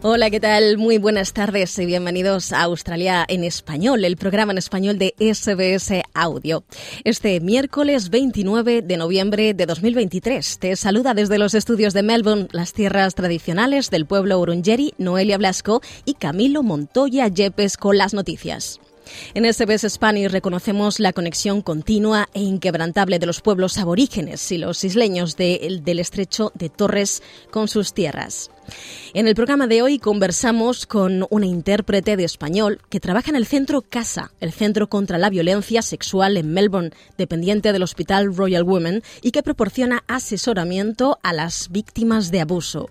Hola, ¿qué tal? Muy buenas tardes y bienvenidos a Australia en Español, el programa en español de SBS Audio. Este miércoles 29 de noviembre de 2023 te saluda desde los estudios de Melbourne, las tierras tradicionales del pueblo Urungeri, Noelia Blasco y Camilo Montoya Yepes con las noticias. En SBS Spanish reconocemos la conexión continua e inquebrantable de los pueblos aborígenes y los isleños del estrecho de Torres con sus tierras. En el programa de hoy conversamos con una intérprete de español que trabaja en el Centro CASA, el Centro contra la Violencia Sexual en Melbourne, dependiente del Hospital Royal Women, y que proporciona asesoramiento a las víctimas de abuso.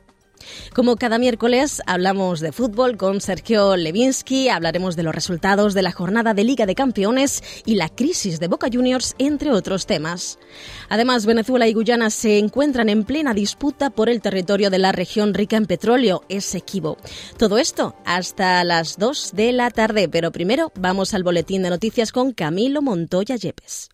Como cada miércoles, hablamos de fútbol con Sergio Levinsky, hablaremos de los resultados de la jornada de Liga de Campeones y la crisis de Boca Juniors, entre otros temas. Además, Venezuela y Guyana se encuentran en plena disputa por el territorio de la región rica en petróleo, Esequibo. Todo esto hasta las 2 de la tarde, pero primero vamos al boletín de noticias con Camilo Montoya Yepes.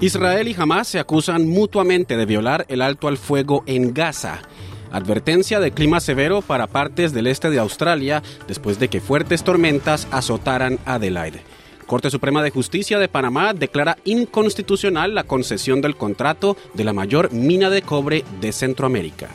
Israel y Hamas se acusan mutuamente de violar el alto al fuego en Gaza. Advertencia de clima severo para partes del este de Australia después de que fuertes tormentas azotaran Adelaide. Corte Suprema de Justicia de Panamá declara inconstitucional la concesión del contrato de la mayor mina de cobre de Centroamérica.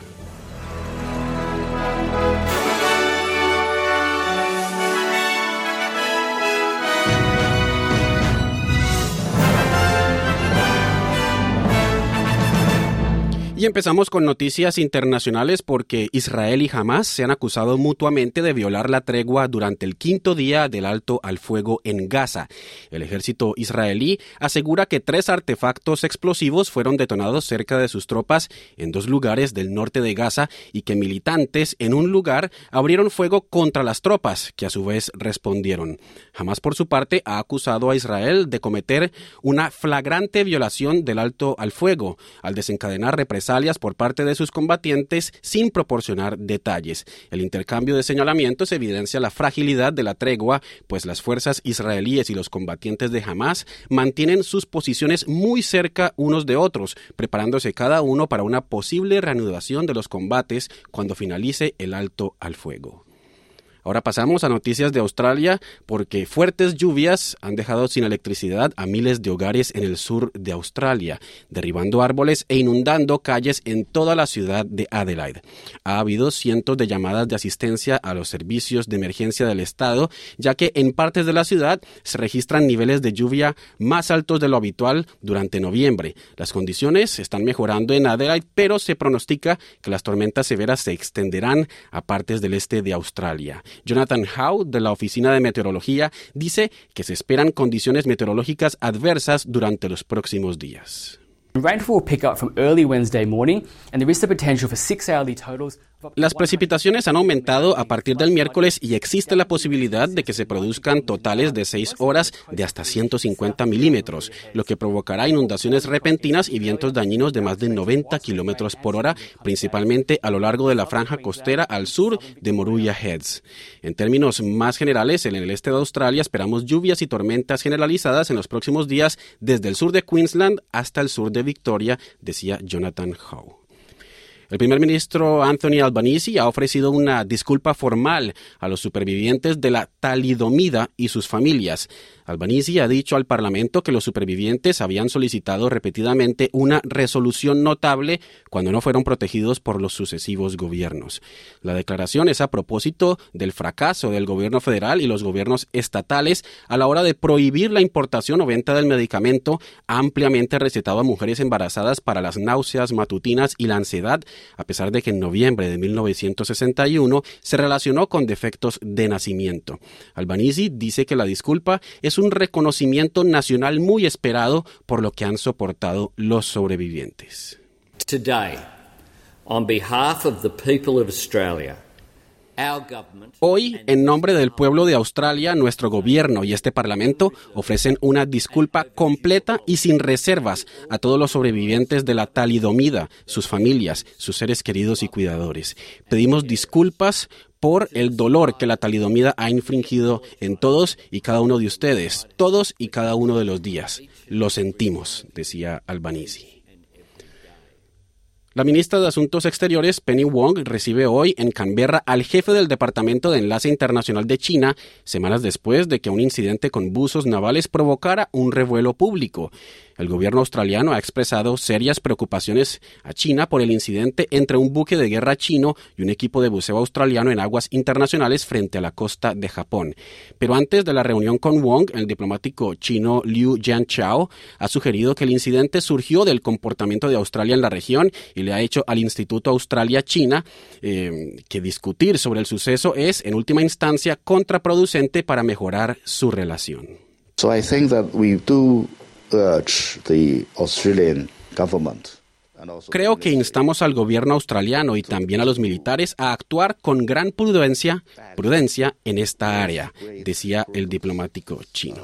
Y empezamos con noticias internacionales porque Israel y Hamas se han acusado mutuamente de violar la tregua durante el quinto día del alto al fuego en Gaza. El ejército israelí asegura que tres artefactos explosivos fueron detonados cerca de sus tropas en dos lugares del norte de Gaza y que militantes en un lugar abrieron fuego contra las tropas, que a su vez respondieron. Hamas, por su parte, ha acusado a Israel de cometer una flagrante violación del alto al fuego al desencadenar represalias por parte de sus combatientes sin proporcionar detalles. El intercambio de señalamientos evidencia la fragilidad de la tregua, pues las fuerzas israelíes y los combatientes de Hamas mantienen sus posiciones muy cerca unos de otros, preparándose cada uno para una posible reanudación de los combates cuando finalice el alto al fuego. Ahora pasamos a noticias de Australia porque fuertes lluvias han dejado sin electricidad a miles de hogares en el sur de Australia, derribando árboles e inundando calles en toda la ciudad de Adelaide. Ha habido cientos de llamadas de asistencia a los servicios de emergencia del estado, ya que en partes de la ciudad se registran niveles de lluvia más altos de lo habitual durante noviembre. Las condiciones están mejorando en Adelaide, pero se pronostica que las tormentas severas se extenderán a partes del este de Australia. Jonathan Howe, de la Oficina de Meteorología, dice que se esperan condiciones meteorológicas adversas durante los próximos días. Rainfall will pick up from early Wednesday morning, and there is the potential for six hourly totals Las precipitaciones han aumentado a partir del miércoles y existe la posibilidad de que se produzcan totales de 6 horas de hasta 150 milímetros, lo que provocará inundaciones repentinas y vientos dañinos de más de 90 kilómetros por hora, principalmente a lo largo de la franja costera al sur de Moruya Heads. En términos más generales, en el este de Australia esperamos lluvias y tormentas generalizadas en los próximos días desde el sur de Queensland hasta el sur de Victoria, decía Jonathan Howe. El primer ministro Anthony Albanese ha ofrecido una disculpa formal a los supervivientes de la talidomida y sus familias. Albanese ha dicho al Parlamento que los supervivientes habían solicitado repetidamente una resolución notable cuando no fueron protegidos por los sucesivos gobiernos. La declaración es a propósito del fracaso del gobierno federal y los gobiernos estatales a la hora de prohibir la importación o venta del medicamento ampliamente recetado a mujeres embarazadas para las náuseas matutinas y la ansiedad, a pesar de que en noviembre de 1961 se relacionó con defectos de nacimiento. Albanese dice que la disculpa es es un reconocimiento nacional muy esperado por lo que han soportado los sobrevivientes. Today, on behalf of the people of Australia, Hoy, en nombre del pueblo de Australia, nuestro gobierno y este Parlamento ofrecen una disculpa completa y sin reservas a todos los sobrevivientes de la talidomida, sus familias, sus seres queridos y cuidadores. Pedimos disculpas por el dolor que la talidomida ha infringido en todos y cada uno de ustedes, todos y cada uno de los días. Lo sentimos, decía Albanese. La ministra de Asuntos Exteriores, Penny Wong, recibe hoy en Canberra al jefe del Departamento de Enlace Internacional de China, semanas después de que un incidente con buzos navales provocara un revuelo público. El gobierno australiano ha expresado serias preocupaciones a China por el incidente entre un buque de guerra chino y un equipo de buceo australiano en aguas internacionales frente a la costa de Japón. Pero antes de la reunión con Wong, el diplomático chino Liu Jianchao ha sugerido que el incidente surgió del comportamiento de Australia en la región y le ha hecho al Instituto Australia-China eh, que discutir sobre el suceso es, en última instancia, contraproducente para mejorar su relación. So I think that we do Creo que instamos al gobierno australiano y también a los militares a actuar con gran prudencia, prudencia en esta área, decía el diplomático chino.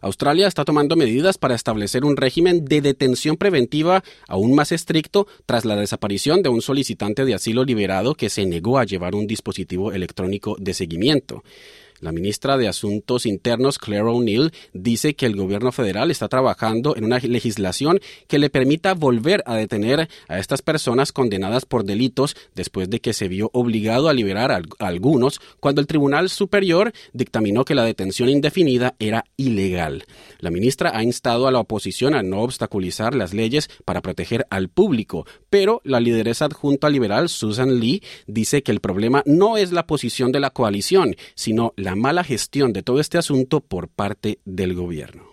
Australia está tomando medidas para establecer un régimen de detención preventiva aún más estricto tras la desaparición de un solicitante de asilo liberado que se negó a llevar un dispositivo electrónico de seguimiento. La ministra de Asuntos Internos, Claire O'Neill, dice que el gobierno federal está trabajando en una legislación que le permita volver a detener a estas personas condenadas por delitos después de que se vio obligado a liberar a algunos cuando el Tribunal Superior dictaminó que la detención indefinida era ilegal. La ministra ha instado a la oposición a no obstaculizar las leyes para proteger al público, pero la lideresa adjunta liberal, Susan Lee, dice que el problema no es la posición de la coalición, sino la mala gestión de todo este asunto por parte del gobierno.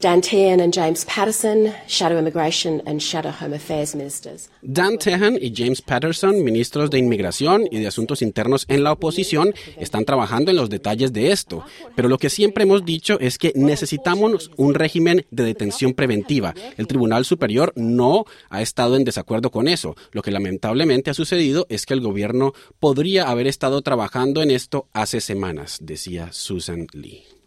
Dan Tehan and James Patterson, Shadow Immigration and Shadow Home Affairs Ministers. Dan Tehan y James Patterson, ministros de Inmigración y de Asuntos Internos en la oposición, están trabajando en los detalles de esto. Pero lo que siempre hemos dicho es que necesitamos un régimen de detención preventiva. El Tribunal Superior no ha estado en desacuerdo con eso. Lo que lamentablemente ha sucedido es que el gobierno podría haber estado trabajando en esto hace semanas, decía Susan Lee.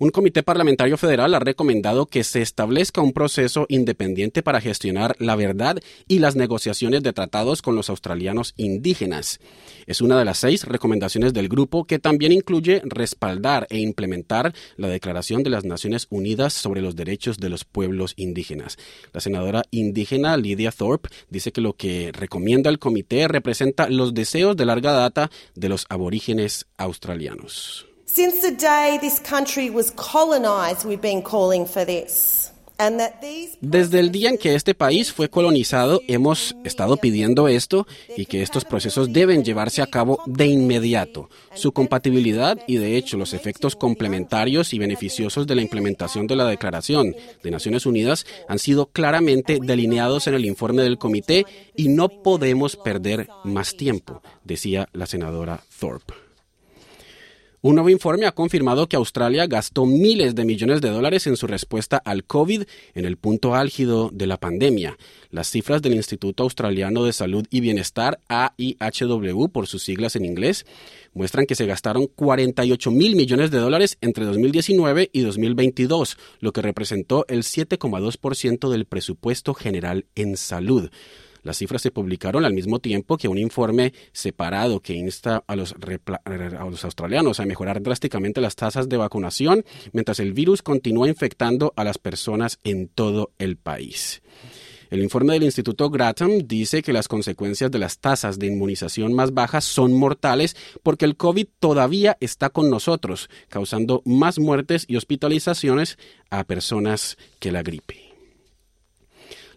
Un comité parlamentario federal ha recomendado que se establezca un proceso independiente para gestionar la verdad y las negociaciones de tratados con los australianos indígenas. Es una de las seis recomendaciones del grupo que también incluye respaldar e implementar la Declaración de las Naciones Unidas sobre los Derechos de los Pueblos Indígenas. La senadora indígena Lydia Thorpe dice que lo que recomienda el comité representa los deseos de larga data de los aborígenes australianos. Since the day this country was colonized, we've been calling for this. Desde el día en que este país fue colonizado, hemos estado pidiendo esto y que estos procesos deben llevarse a cabo de inmediato. Su compatibilidad y, de hecho, los efectos complementarios y beneficiosos de la implementación de la Declaración de Naciones Unidas han sido claramente delineados en el informe del comité y no podemos perder más tiempo, decía la senadora Thorpe. Un nuevo informe ha confirmado que Australia gastó miles de millones de dólares en su respuesta al COVID en el punto álgido de la pandemia. Las cifras del Instituto Australiano de Salud y Bienestar, AIHW por sus siglas en inglés, muestran que se gastaron 48 mil millones de dólares entre 2019 y 2022, lo que representó el 7,2% del presupuesto general en salud. Las cifras se publicaron al mismo tiempo que un informe separado que insta a los, australianos a mejorar drásticamente las tasas de vacunación mientras el virus continúa infectando a las personas en todo el país. El informe del Instituto Grattan dice que las consecuencias de las tasas de inmunización más bajas son mortales porque el COVID todavía está con nosotros, causando más muertes y hospitalizaciones a personas que la gripe.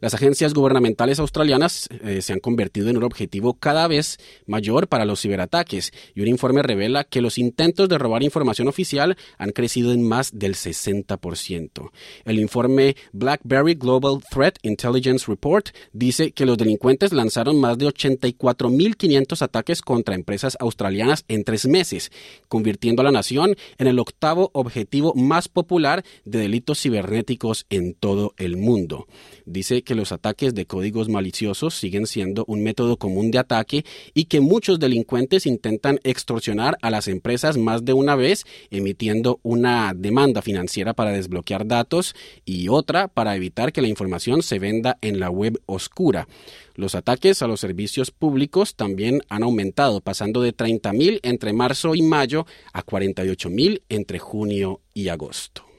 Las agencias gubernamentales australianas eh, se han convertido en un objetivo cada vez mayor para los ciberataques y un informe revela que los intentos de robar información oficial han crecido en más del 60%. El informe BlackBerry Global Threat Intelligence Report dice que los delincuentes lanzaron más de 84.500 ataques contra empresas australianas en tres meses, convirtiendo a la nación en el octavo objetivo más popular de delitos cibernéticos en todo el mundo. Dice que los ataques de códigos maliciosos siguen siendo un método común de ataque y que muchos delincuentes intentan extorsionar a las empresas más de una vez emitiendo una demanda financiera para desbloquear datos y otra para evitar que la información se venda en la web oscura. Los ataques a los servicios públicos también han aumentado, pasando de 30.000 entre marzo y mayo a 48.000 entre junio y agosto.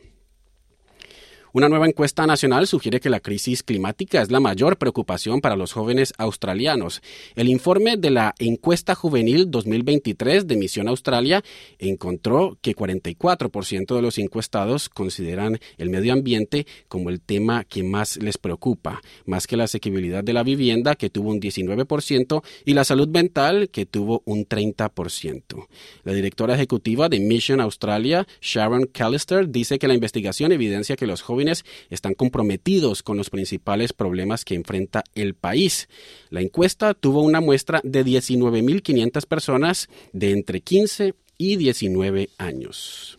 Una nueva encuesta nacional sugiere que la crisis climática es la mayor preocupación para los jóvenes australianos. El informe de la encuesta juvenil 2023 de Misión Australia encontró que 44% de los encuestados consideran el medio ambiente como el tema que más les preocupa, más que la asequibilidad de la vivienda, que tuvo un 19%, y la salud mental, que tuvo un 30%. La directora ejecutiva de Mission Australia, Sharon Callister, dice que la investigación evidencia que los jóvenes están comprometidos con los principales problemas que enfrenta el país. La encuesta tuvo una muestra de 19.500 personas de entre 15 y 19 años.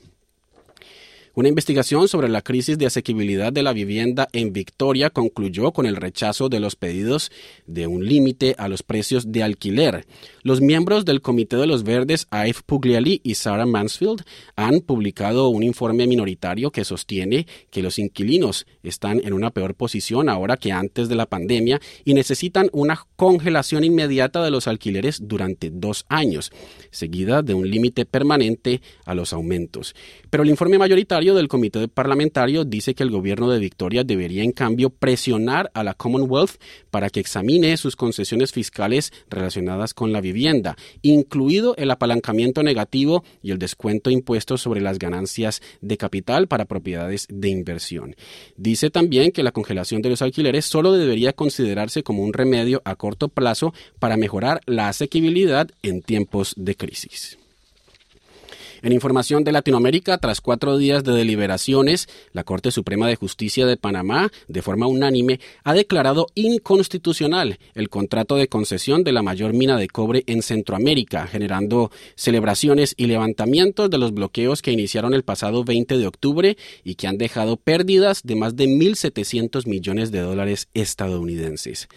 Una investigación sobre la crisis de asequibilidad de la vivienda en Victoria concluyó con el rechazo de los pedidos de un límite a los precios de alquiler. Los miembros del Comité de los Verdes, Ive Pugliali y Sarah Mansfield, han publicado un informe minoritario que sostiene que los inquilinos están en una peor posición ahora que antes de la pandemia y necesitan una congelación inmediata de los alquileres durante dos años, seguida de un límite permanente a los aumentos. Pero el informe mayoritario del Comité Parlamentario dice que el gobierno de Victoria debería, en cambio, presionar a la Commonwealth para que examine sus concesiones fiscales relacionadas con la vivienda, incluido el apalancamiento negativo y el descuento de impuestos sobre las ganancias de capital para propiedades de inversión. Dice también que la congelación de los alquileres solo debería considerarse como un remedio a corto plazo para mejorar la asequibilidad en tiempos de crisis. En información de Latinoamérica, tras cuatro días de deliberaciones, la Corte Suprema de Justicia de Panamá, de forma unánime, ha declarado inconstitucional el contrato de concesión de la mayor mina de cobre en Centroamérica, generando celebraciones y levantamientos de los bloqueos que iniciaron el pasado 20 de octubre y que han dejado pérdidas de más de 1.700 millones de dólares estadounidenses.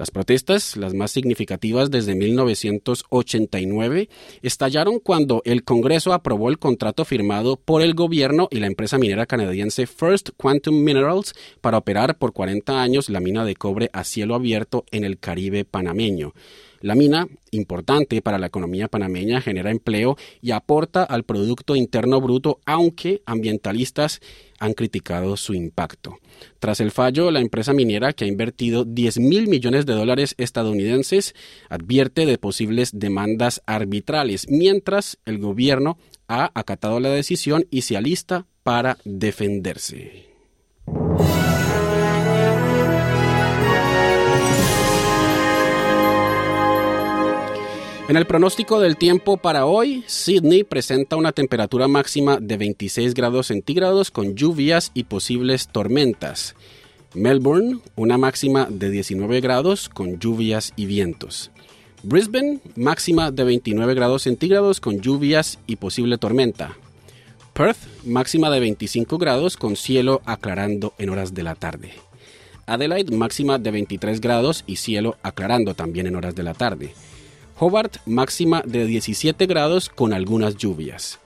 Las protestas, las más significativas desde 1989, estallaron cuando el Congreso aprobó el contrato firmado por el gobierno y la empresa minera canadiense First Quantum Minerals para operar por 40 años la mina de cobre a cielo abierto en el Caribe panameño. La mina, importante para la economía panameña, genera empleo y aporta al Producto Interno Bruto, aunque ambientalistas han criticado su impacto. Tras el fallo, la empresa minera, que ha invertido 10 mil millones de dólares estadounidenses, advierte de posibles demandas arbitrales, mientras el gobierno ha acatado la decisión y se alista para defenderse. En el pronóstico del tiempo para hoy, Sydney presenta una temperatura máxima de 26 grados centígrados con lluvias y posibles tormentas. Melbourne, una máxima de 19 grados con lluvias y vientos. Brisbane, máxima de 29 grados centígrados con lluvias y posible tormenta. Perth, máxima de 25 grados con cielo aclarando en horas de la tarde. Adelaide, máxima de 23 grados y cielo aclarando también en horas de la tarde. Hobart máxima de 17 grados con algunas lluvias.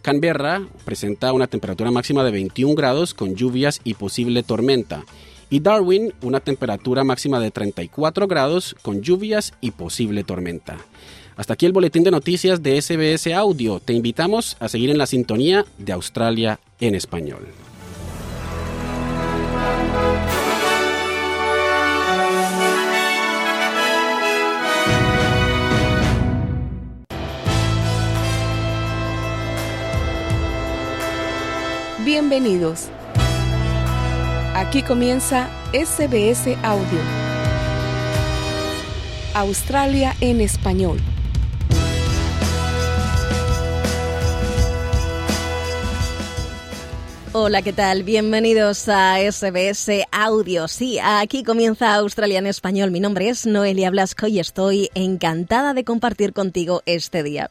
Canberra presenta una temperatura máxima de 21 grados con lluvias y posible tormenta. Y Darwin una temperatura máxima de 34 grados con lluvias y posible tormenta. Hasta aquí el boletín de noticias de SBS Audio. Te invitamos a seguir en la sintonía de Australia en español. Bienvenidos. Aquí comienza SBS Audio. Australia en español. Hola, ¿qué tal? Bienvenidos a SBS Audio. Sí, aquí comienza Australia en español. Mi nombre es Noelia Blasco y estoy encantada de compartir contigo este día.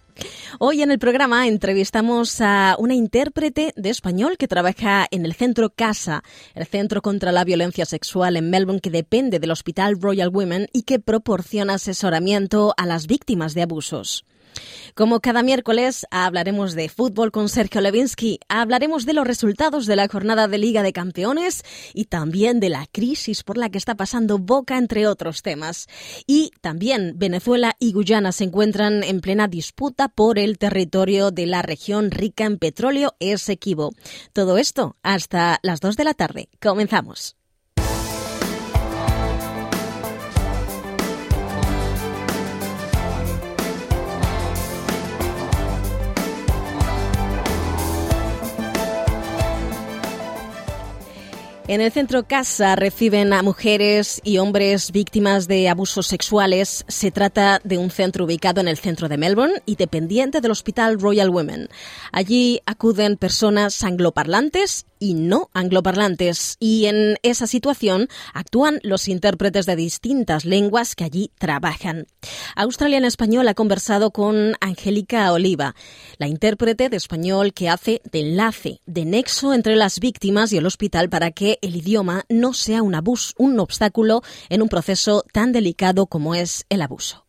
Hoy en el programa entrevistamos a una intérprete de español que trabaja en el Centro CASA, el Centro contra la Violencia Sexual en Melbourne, que depende del Hospital Royal Women y que proporciona asesoramiento a las víctimas de abusos. Como cada miércoles hablaremos de fútbol con Sergio Levinsky, hablaremos de los resultados de la jornada de Liga de Campeones y también de la crisis por la que está pasando Boca, entre otros temas. Y también Venezuela y Guyana se encuentran en plena disputa por el territorio de la región rica en petróleo Esequibo. Todo esto hasta las 2 de la tarde. Comenzamos. En el centro Casa reciben a mujeres y hombres víctimas de abusos sexuales. Se trata de un centro ubicado en el centro de Melbourne y dependiente del Hospital Royal Women. Allí acuden personas angloparlantes y no angloparlantes y en esa situación actúan los intérpretes de distintas lenguas que allí trabajan. Australia en Español ha conversado con Angélica Oliva, la intérprete de español que hace de enlace, de nexo entre las víctimas y el hospital para que el idioma no sea un, abuso, un obstáculo en un proceso tan delicado como es el abuso.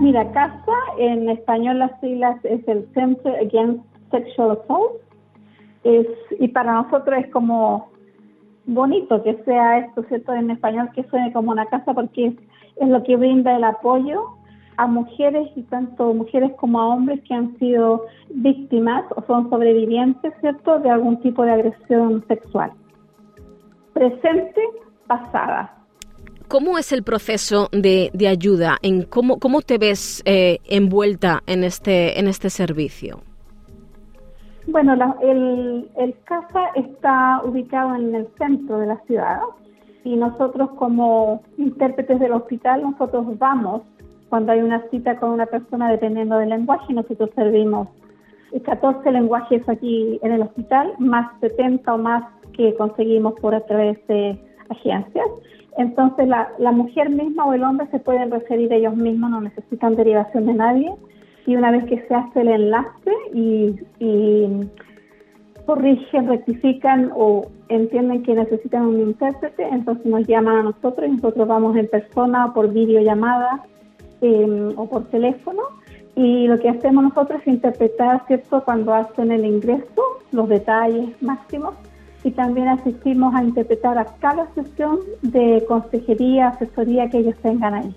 Mira, CASA, en español las siglas es el Center Against Sexual Assault. Es, y para nosotros es como bonito que sea esto, ¿cierto? En español que suene como una casa porque es, es lo que brinda el apoyo a mujeres y tanto mujeres como a hombres que han sido víctimas o son sobrevivientes, ¿cierto?, de algún tipo de agresión sexual. Presente, pasada. ¿Cómo es el proceso de, de ayuda? ¿En cómo, ¿Cómo te ves eh, envuelta en este, en este servicio? Bueno, el, el CASA está ubicado en el centro de la ciudad y nosotros como intérpretes del hospital, nosotros vamos cuando hay una cita con una persona dependiendo del lenguaje, nosotros servimos 14 lenguajes aquí en el hospital, más 70 o más que conseguimos por a través de agencias. Entonces la, mujer misma o el hombre se pueden referir ellos mismos, no necesitan derivación de nadie. Y una vez que se hace el enlace y, corrigen, rectifican o entienden que necesitan un intérprete, entonces nos llaman a nosotros y nosotros vamos en persona o por videollamada Em, o por teléfono y lo que hacemos nosotros es interpretar, ¿cierto?, cuando hacen el ingreso, los detalles máximos y también asistimos a interpretar a cada sesión de consejería, asesoría que ellos tengan ahí.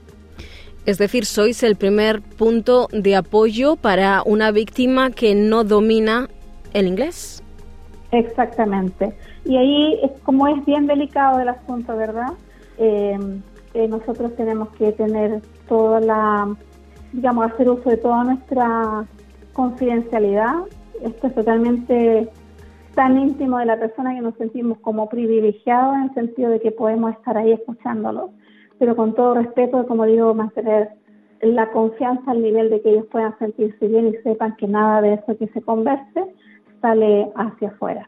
Es decir, sois el primer punto de apoyo para una víctima que no domina el inglés. Exactamente. Y ahí, como es bien delicado el asunto, ¿verdad? Eh, eh, nosotros tenemos que tener toda la, digamos, hacer uso de toda nuestra confidencialidad. Esto es totalmente tan íntimo de la persona que nos sentimos como privilegiados en el sentido de que podemos estar ahí escuchándolo, pero con todo respeto, como digo, mantener la confianza al nivel de que ellos puedan sentirse bien y sepan que nada de eso que se converse sale hacia afuera.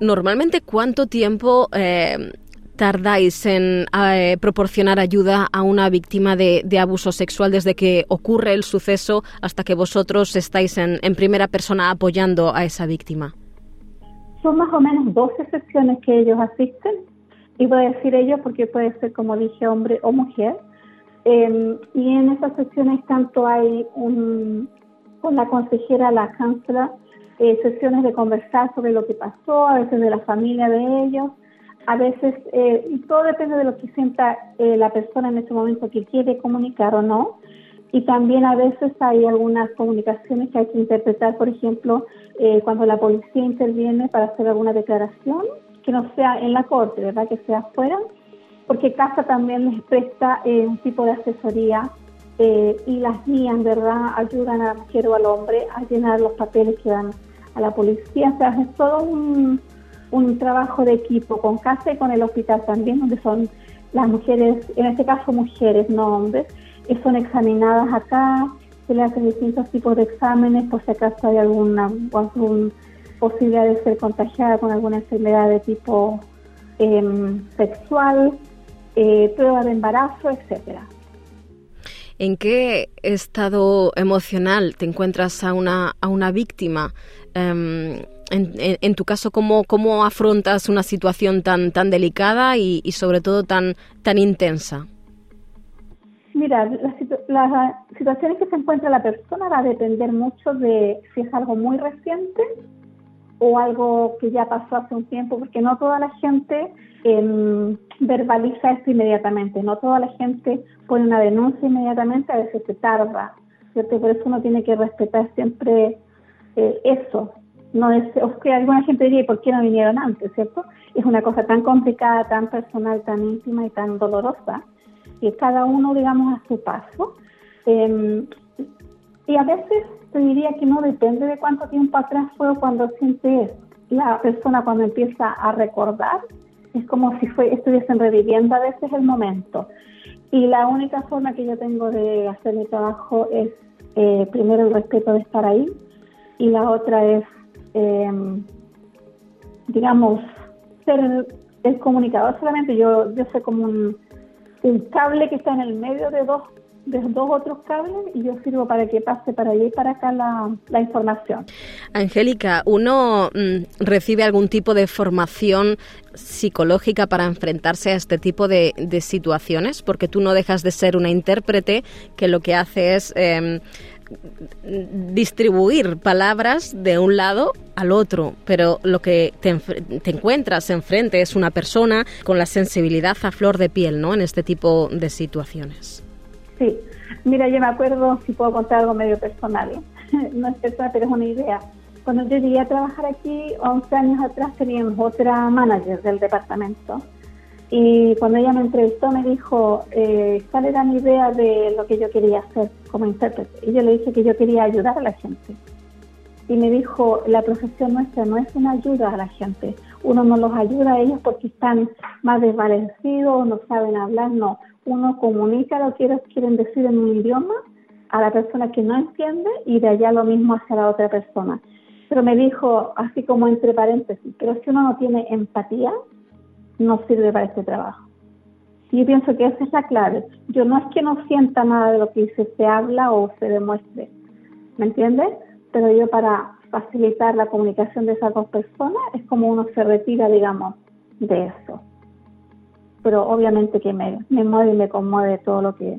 Normalmente, ¿cuánto tiempo eh, tardáis en eh, proporcionar ayuda a una víctima de, abuso sexual desde que ocurre el suceso hasta que vosotros estáis en, primera persona apoyando a esa víctima? Son más o menos 12 sesiones que ellos asisten. Y voy a decir ellos porque puede ser, como dije, hombre o mujer. Em, y en esas sesiones tanto hay un, con la consejera, la cáncela, eh, sesiones de conversar sobre lo que pasó, a veces de la familia de ellos, a veces, eh, todo depende de lo que sienta eh, la persona en ese momento que quiere comunicar o no. Y también a veces hay algunas comunicaciones que hay que interpretar, por ejemplo, eh, cuando la policía interviene para hacer alguna declaración, que no sea en la corte, ¿verdad? Que sea afuera, porque CASA también les presta un tipo de asesoría eh, y las guían, ¿verdad? Ayudan a la mujer o al hombre a llenar los papeles que dan a la policía. O sea, es todo un, un trabajo de equipo con casa y con el hospital también, donde son las mujeres, en este caso mujeres, no hombres, que son examinadas acá, se le hacen distintos tipos de exámenes por si acaso hay alguna, posibilidad de ser contagiada con alguna enfermedad de tipo em, sexual, eh, prueba de embarazo, etcétera. ¿En qué estado emocional te encuentras a una, a una víctima? Em, en, tu caso, ¿cómo, ¿cómo afrontas una situación tan, tan delicada y, sobre todo tan, tan intensa? Mira, las, situaciones que se encuentra la persona va a depender mucho de si es algo muy reciente o algo que ya pasó hace un tiempo, porque no toda la gente em, verbaliza esto inmediatamente, no toda la gente pone una denuncia inmediatamente, a veces se tarda, ¿cierto? Por eso uno tiene que respetar siempre eh, eso, no es, o que alguna gente diría, ¿por qué no vinieron antes, cierto? Es una cosa tan complicada, tan personal, tan íntima y tan dolorosa, que cada uno, digamos, a su paso. Em, y a veces te diría que no depende de cuánto tiempo atrás fue o cuando siente la persona cuando empieza a recordar, es como si fue, estuviesen reviviendo a veces el momento. Y la única forma que yo tengo de hacer mi trabajo es, eh, primero, el respeto de estar ahí, y la otra es eh, digamos, ser el comunicador solamente. Yo, yo soy como un, cable que está en el medio de dos de dos otros cables y yo sirvo para que pase para allá y para acá la, la información. Angélica, ¿uno mm, recibe algún tipo de formación psicológica para enfrentarse a este tipo de, de, situaciones? Porque tú no dejas de ser una intérprete que lo que hace es... Em, distribuir palabras de un lado al otro, pero lo que te, te, encuentras enfrente es una persona con la sensibilidad a flor de piel, ¿no? En este tipo de situaciones. Sí, mira, yo me acuerdo, si puedo contar algo medio personal, ¿eh? no es personal, pero es una idea. Cuando yo llegué a trabajar aquí, 11 años atrás, teníamos otra manager del departamento y cuando ella me entrevistó me dijo, eh, ¿cuál era mi idea de lo que yo quería hacer como intérprete? Y yo le dije que yo quería ayudar a la gente. Y me dijo, la profesión nuestra no es una ayuda a la gente. Uno no los ayuda a ellos porque están más desvanecidos, no saben hablar, no. Uno comunica lo que ellos quieren decir en un idioma a la persona que no entiende y de allá lo mismo hacia la otra persona. Pero me dijo, así como entre paréntesis, pero si uno no tiene empatía, no sirve para este trabajo. Yo pienso que esa es la clave. Yo no es que no sienta nada de lo que se habla o se demuestre, ¿me entiendes? Pero yo para facilitar la comunicación de esas dos personas es como uno se retira, digamos, de eso. Pero obviamente que me, me mueve y me conmueve todo lo que,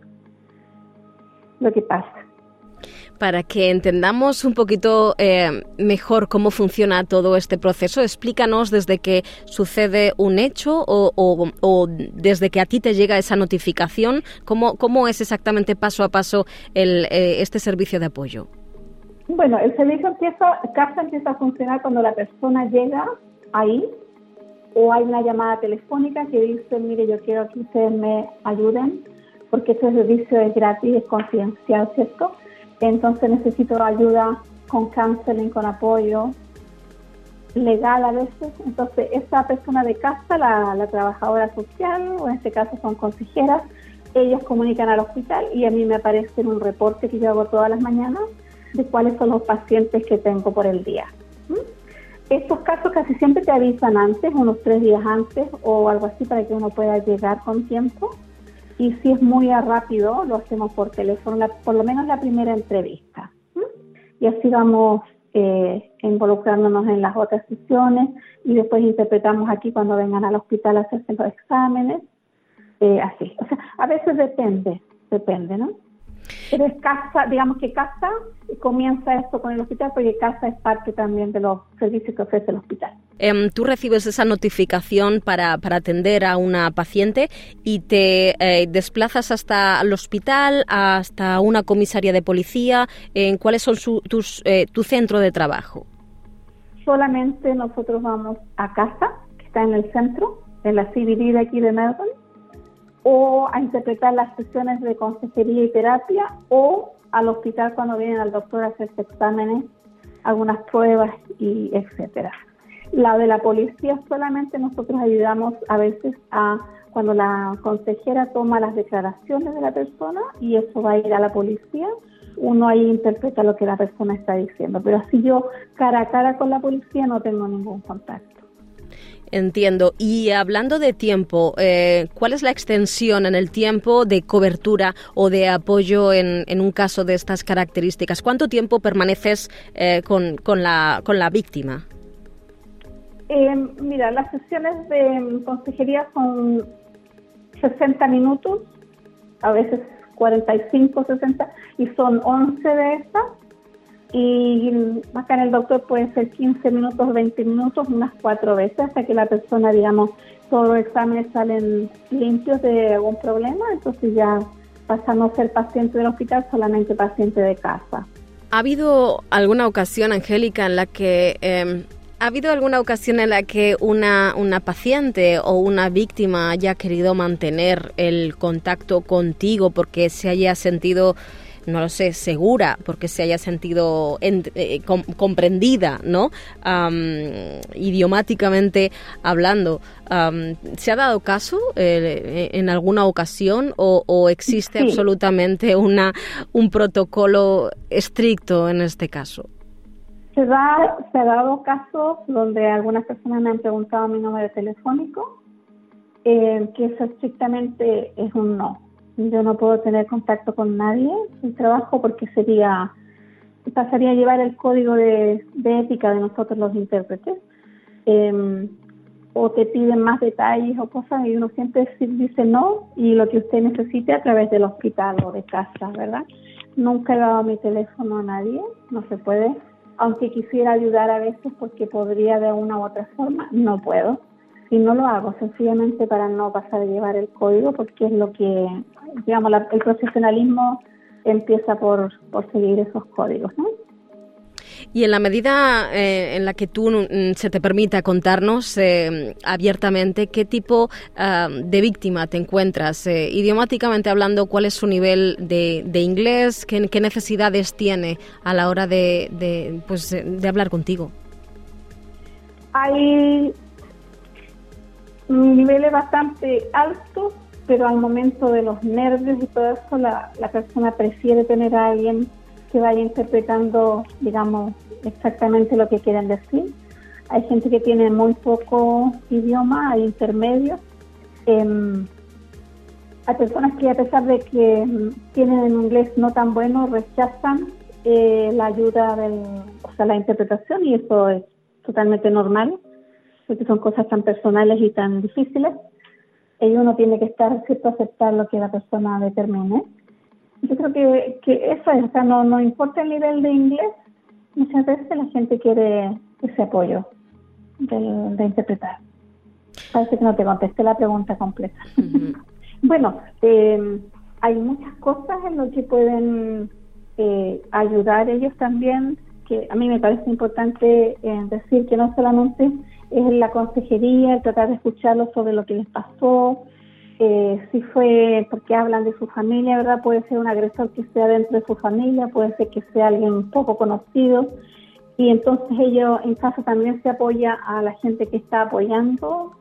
lo que pasa para que entendamos un poquito eh, mejor cómo funciona todo este proceso, explícanos desde que sucede un hecho o, desde que a ti te llega esa notificación, cómo, cómo es exactamente paso a paso el, eh, este servicio de apoyo. Bueno, el servicio empieza, CAPSA empieza a funcionar cuando la persona llega ahí o hay una llamada telefónica que dice, mire, yo quiero que ustedes me ayuden porque este servicio es gratis, es confidencial, ¿cierto? Entonces necesito ayuda con counseling, con apoyo legal a veces. Entonces, esta persona de casa, la, trabajadora social, o en este caso son consejeras, ellos comunican al hospital y a mí me aparece un reporte que yo hago todas las mañanas de cuáles son los pacientes que tengo por el día. ¿Mm? Estos casos casi siempre te avisan antes, unos tres días antes o algo así, para que uno pueda llegar con tiempo y si es muy rápido, lo hacemos por teléfono, por lo menos la primera entrevista. Y así vamos eh, involucrándonos en las otras sesiones y después interpretamos aquí cuando vengan al hospital a hacerse los exámenes. Eh, así. O sea, a veces depende, depende, ¿no? Pero es casa, digamos que casa comienza esto con el hospital porque casa es parte también de los servicios que ofrece el hospital. Em, tú recibes esa notificación para, para, atender a una paciente y te eh, desplazas hasta el hospital, hasta una comisaría de policía. ¿En ¿Cuáles son tus, eh, tu centro de trabajo? Solamente nosotros vamos a casa, que está en el centro, en la CBD de aquí de Melbourne o a interpretar las sesiones de consejería y terapia o al hospital cuando vienen al doctor a hacerse exámenes, algunas pruebas y etcétera. La de la policía solamente nosotros ayudamos a veces a cuando la consejera toma las declaraciones de la persona y eso va a ir a la policía, uno ahí interpreta lo que la persona está diciendo. Pero así yo cara a cara con la policía no tengo ningún contacto. Entiendo. Y hablando de tiempo, eh, ¿cuál es la extensión en el tiempo de cobertura o de apoyo en, un caso de estas características? ¿Cuánto tiempo permaneces eh, con, con, la, con la víctima? Eh, mira, las sesiones de consejería son 60 minutos, a veces 45, 60, y son 11 de esas. Y acá en el doctor puede ser 15 minutos, 20 minutos, unas cuatro veces, hasta que la persona, digamos, todos los exámenes salen limpios de algún problema, entonces ya pasa a ser paciente del hospital, solamente paciente de casa. ¿Ha habido alguna ocasión, Angélica, en la que em, ¿Ha habido alguna ocasión en la que una, una paciente o una víctima haya querido mantener el contacto contigo porque se haya sentido no lo sé, segura, porque se haya sentido eh, comprendida, ¿no? idiomáticamente hablando. ¿Se ha dado caso eh, en alguna ocasión o, existe absolutamente una, un protocolo estricto en este caso? Se, da, se ha dado casos donde algunas personas me han preguntado mi número telefónico, eh, que eso estrictamente es un no. Yo no puedo tener contacto con nadie en trabajo porque sería pasaría a llevar el código de, ética de nosotros los intérpretes. Em, o te piden más detalles o cosas y uno siempre dice no y lo que usted necesite a través del hospital o de casa, ¿verdad? Nunca he dado mi teléfono a nadie, no se puede aunque quisiera ayudar a veces porque podría de una u otra forma, no puedo. Y no lo hago sencillamente para no pasar a llevar el código porque es lo que, digamos, el profesionalismo empieza por, por seguir esos códigos, ¿no? Y en la medida eh, en la que tú mm, se te permita contarnos eh, abiertamente qué tipo ah, de víctima te encuentras, eh, idiomáticamente hablando, cuál es su nivel de, inglés, qué, qué, necesidades tiene a la hora de, de, pues, de hablar contigo. Hay niveles bastante altos, pero al momento de los nervios y todo eso, la, la persona prefiere tener a alguien que vaya interpretando, digamos, exactamente lo que quieren decir. Hay gente que tiene muy poco idioma, hay intermedios. Em, hay personas que a pesar de que mm, tienen un inglés no tan bueno, rechazan eh, la ayuda del, o sea, la interpretación y eso es totalmente normal, porque son cosas tan personales y tan difíciles. Y uno tiene que estar cierto aceptar lo que la persona determine. Yo creo que, que eso es, o sea, no, no importa el nivel de inglés, muchas veces la gente quiere ese apoyo de, interpretar. Parece que no te contesté la pregunta completa. bueno, eh, hay muchas cosas en lo que pueden eh, ayudar ellos también, que a mí me parece importante eh, decir que no solamente es la consejería, tratar de escucharlos sobre lo que les pasó, eh, si fue porque hablan de su familia, ¿verdad? Puede ser un agresor que sea dentro de su familia, puede ser que sea alguien poco conocido. Y entonces ellos en casa también se apoya a la gente que está apoyando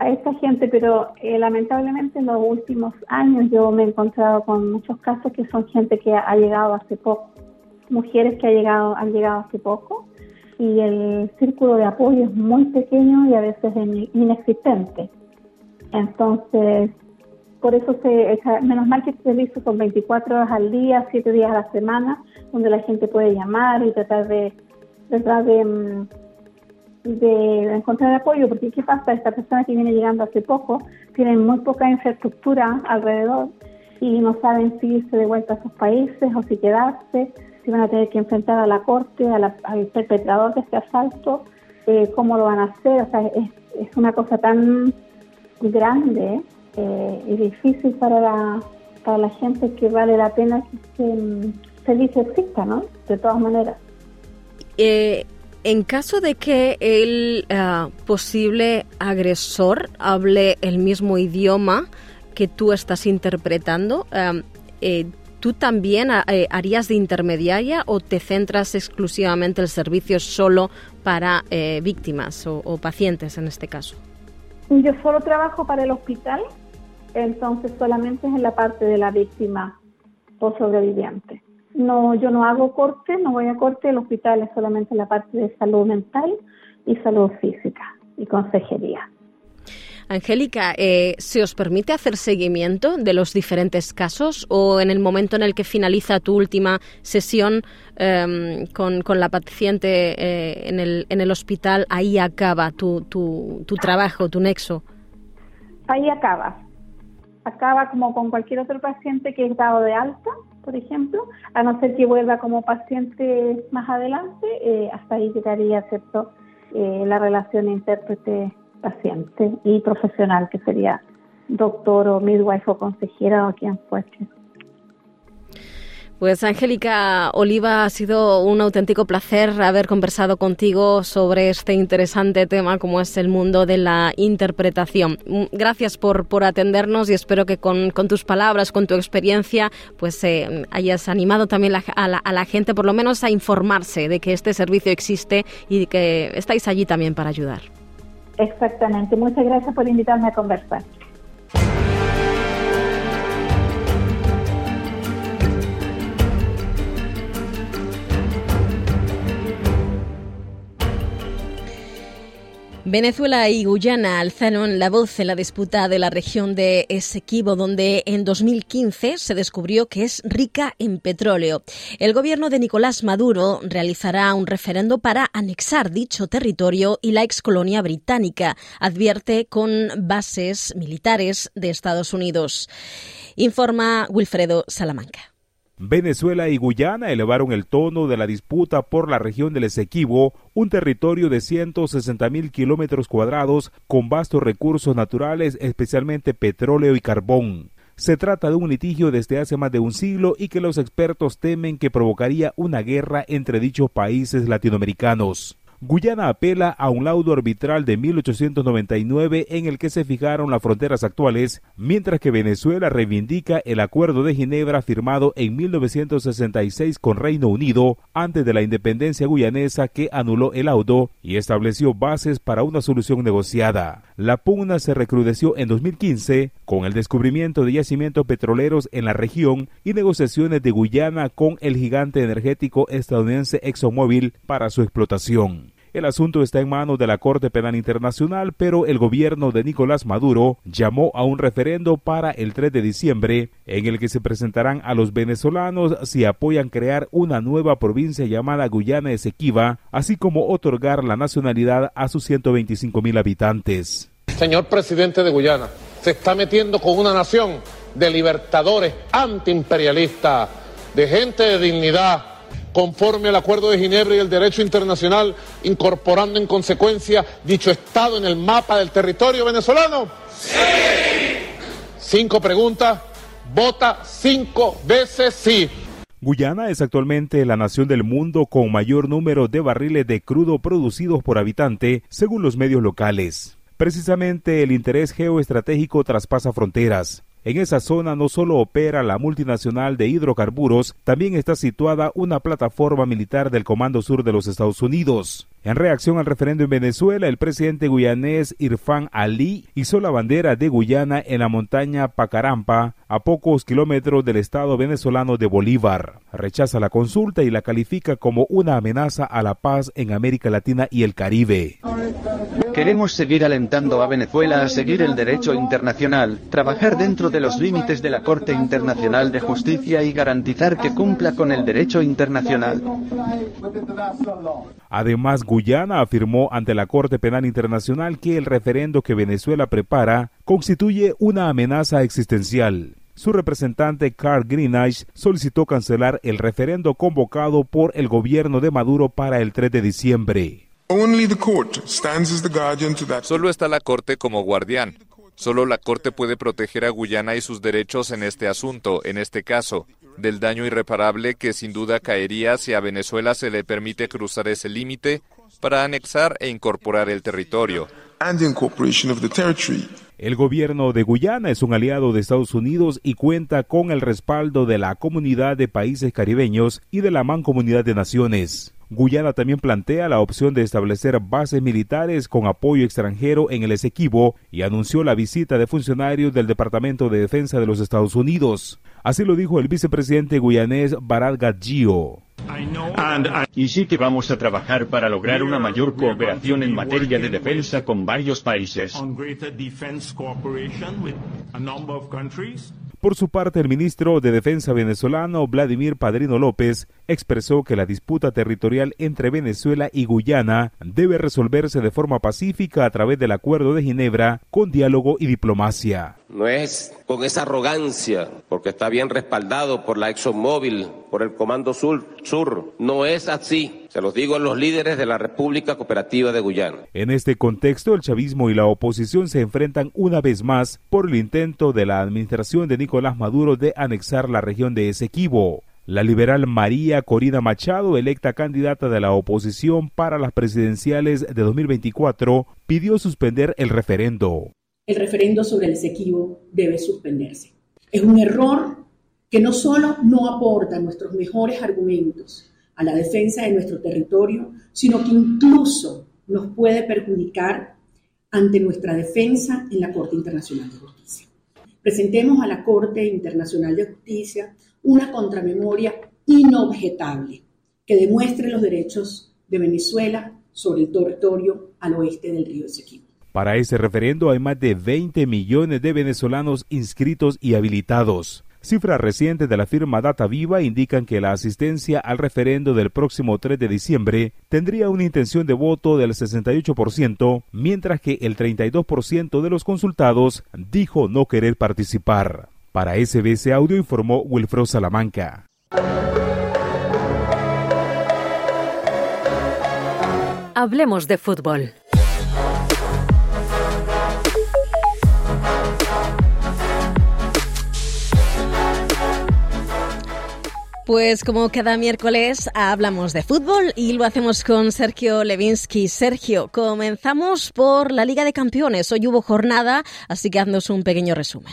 a esta gente, pero eh, lamentablemente en los últimos años yo me he encontrado con muchos casos que son gente que ha llegado hace poco, mujeres que ha llegado, han llegado hace poco y el círculo de apoyo es muy pequeño y a veces inexistente. Entonces, por eso se menos mal que se hizo con 24 horas al día, 7 días a la semana, donde la gente puede llamar y tratar de, tratar de, mm, de encontrar apoyo, porque ¿qué pasa? Esta persona que viene llegando hace poco tienen muy poca infraestructura alrededor y no saben si irse de vuelta a sus países o si quedarse, si van a tener que enfrentar a la corte, al perpetrador de este asalto, eh, cómo lo van a hacer, o sea, es, es una cosa tan grande eh, y difícil para la, para la gente que vale la pena que se servicio exista, ¿no? De todas maneras. Eh, en caso de que el ah, posible agresor hable el mismo idioma, que tú estás interpretando, eh, ¿tú también eh, harías de intermediaria o te centras exclusivamente el servicio solo para eh, víctimas o, o, pacientes en este caso? Yo solo trabajo para el hospital, entonces solamente es en la parte de la víctima o sobreviviente. No, yo no hago corte, no voy a corte, el hospital es solamente la parte de salud mental y salud física y consejería. Angélica, eh, ¿se os permite hacer seguimiento de los diferentes casos o en el momento en el que finaliza tu última sesión em, con, la paciente eh, en, el, en el hospital, ahí acaba tu, tu, tu trabajo, tu nexo? Ahí acaba. Acaba como con cualquier otro paciente que es dado de alta, por ejemplo, a no ser que vuelva como paciente más adelante, eh, hasta ahí llegaría, ¿cierto?, la relación intérprete paciente y profesional, que sería doctor o midwife o consejera o quien fuese. Pues Angélica Oliva, ha sido un auténtico placer haber conversado contigo sobre este interesante tema como es el mundo de la interpretación. Mm, gracias por, por atendernos y espero que con, tus palabras, con tu experiencia, pues eh, hayas animado también a, la, a la gente por lo menos a informarse de que este servicio existe y que estáis allí también para ayudar. Exactamente. Muchas gracias por invitarme a conversar. Venezuela y Guyana alzaron la voz en la disputa de la región de Esequibo, donde en 2015 se descubrió que es rica en petróleo. El gobierno de Nicolás Maduro realizará un referendo para anexar dicho territorio y la excolonia británica, advierte con bases militares de Estados Unidos. Informa Wilfredo Salamanca. Venezuela y Guyana elevaron el tono de la disputa por la región del Esequibo, un territorio de 160 mil kilómetros cuadrados con vastos recursos naturales, especialmente petróleo y carbón. Se trata de un litigio desde hace más de un siglo y que los expertos temen que provocaría una guerra entre dichos países latinoamericanos. Guyana apela a un laudo arbitral de 1899 en el que se fijaron las fronteras actuales, mientras que Venezuela reivindica el Acuerdo de Ginebra firmado en 1966 con Reino Unido antes de la independencia guyanesa que anuló el laudo y estableció bases para una solución negociada. La pugna se recrudeció en 2015 con el descubrimiento de yacimientos petroleros en la región y negociaciones de Guyana con el gigante energético estadounidense ExxonMobil para su explotación. El asunto está en manos de la Corte Penal Internacional, pero el gobierno de Nicolás Maduro llamó a un referendo para el 3 de diciembre, en el que se presentarán a los venezolanos si apoyan crear una nueva provincia llamada Guyana Esequiba, así como otorgar la nacionalidad a sus 125 mil habitantes. Señor presidente de Guyana, se está metiendo con una nación de libertadores antiimperialistas, de gente de dignidad conforme al Acuerdo de Ginebra y el derecho internacional, incorporando en consecuencia dicho Estado en el mapa del territorio venezolano? Sí. Cinco preguntas, vota cinco veces sí. Guyana es actualmente la nación del mundo con mayor número de barriles de crudo producidos por habitante, según los medios locales. Precisamente el interés geoestratégico traspasa fronteras. En esa zona no solo opera la multinacional de hidrocarburos, también está situada una plataforma militar del Comando Sur de los Estados Unidos. En reacción al referendo en Venezuela, el presidente guyanés Irfan Ali hizo la bandera de Guyana en la montaña Pacarampa, a pocos kilómetros del estado venezolano de Bolívar. Rechaza la consulta y la califica como una amenaza a la paz en América Latina y el Caribe. Queremos seguir alentando a Venezuela a seguir el derecho internacional, trabajar dentro de los límites de la Corte Internacional de Justicia y garantizar que cumpla con el derecho internacional. Además, Guyana afirmó ante la Corte Penal Internacional que el referendo que Venezuela prepara constituye una amenaza existencial. Su representante Carl Greenidge solicitó cancelar el referendo convocado por el gobierno de Maduro para el 3 de diciembre. Solo está la Corte como guardián. Solo la Corte puede proteger a Guyana y sus derechos en este asunto, en este caso, del daño irreparable que sin duda caería si a Venezuela se le permite cruzar ese límite para anexar e incorporar el territorio. and the incorporation of the territory. El gobierno de Guyana es un aliado de Estados Unidos y cuenta con el respaldo de la Comunidad de Países Caribeños y de la Mancomunidad de Naciones. Guyana también plantea la opción de establecer bases militares con apoyo extranjero en el Esequibo y anunció la visita de funcionarios del Departamento de Defensa de los Estados Unidos. Así lo dijo el vicepresidente guyanés Barat Gadjio. Y sí que vamos a trabajar para lograr una mayor cooperación en materia de defensa con varios países. Por su parte, el ministro de Defensa venezolano, Vladimir Padrino López, expresó que la disputa territorial entre Venezuela y Guyana debe resolverse de forma pacífica a través del Acuerdo de Ginebra con diálogo y diplomacia. No es con esa arrogancia, porque está bien respaldado por la ExxonMobil, por el Comando Sur, Sur. No es así. Se los digo a los líderes de la República Cooperativa de Guyana. En este contexto, el chavismo y la oposición se enfrentan una vez más por el intento de la administración de Nicolás Maduro de anexar la región de Esequibo. La liberal María Corina Machado, electa candidata de la oposición para las presidenciales de 2024, pidió suspender el referendo el referendo sobre el Esequibo debe suspenderse. Es un error que no solo no aporta nuestros mejores argumentos a la defensa de nuestro territorio, sino que incluso nos puede perjudicar ante nuestra defensa en la Corte Internacional de Justicia. Presentemos a la Corte Internacional de Justicia una contramemoria inobjetable que demuestre los derechos de Venezuela sobre el territorio al oeste del río Esequibo. Para ese referendo hay más de 20 millones de venezolanos inscritos y habilitados. Cifras recientes de la firma Data Viva indican que la asistencia al referendo del próximo 3 de diciembre tendría una intención de voto del 68%, mientras que el 32% de los consultados dijo no querer participar. Para SBS Audio informó Wilfredo Salamanca. Hablemos de fútbol. Pues como cada miércoles hablamos de fútbol y lo hacemos con Sergio Levinsky. Sergio, comenzamos por la Liga de Campeones. Hoy hubo jornada, así que haznos un pequeño resumen.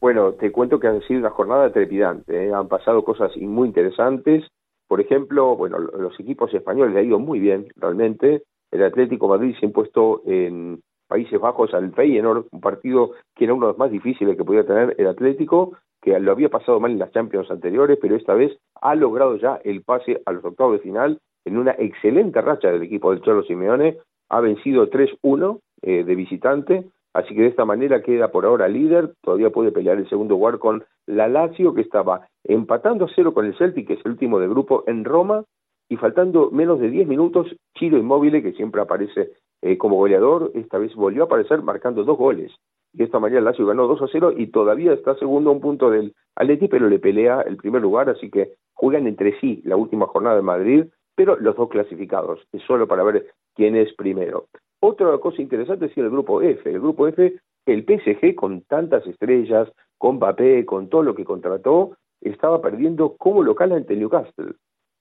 Bueno, te cuento que ha sido una jornada trepidante. ¿eh? Han pasado cosas muy interesantes. Por ejemplo, bueno, los equipos españoles le ha ido muy bien, realmente. El Atlético Madrid se ha impuesto en Países Bajos al Feyenoord, un partido que era uno de los más difíciles que podía tener el Atlético, que lo había pasado mal en las Champions anteriores, pero esta vez ha logrado ya el pase a los octavos de final en una excelente racha del equipo del Cholo Simeone. Ha vencido 3-1 eh, de visitante, así que de esta manera queda por ahora líder. Todavía puede pelear el segundo lugar con la Lazio, que estaba empatando a cero con el Celtic, que es el último de grupo en Roma, y faltando menos de 10 minutos, Chiro Inmóvil, que siempre aparece eh, como goleador, esta vez volvió a aparecer marcando dos goles de esta manera Lazio ganó 2 a 0 y todavía está segundo a un punto del Atleti, pero le pelea el primer lugar, así que juegan entre sí la última jornada de Madrid, pero los dos clasificados, es solo para ver quién es primero. Otra cosa interesante es el grupo F. El grupo F, el PSG con tantas estrellas, con Mbappé, con todo lo que contrató, estaba perdiendo como local ante Newcastle.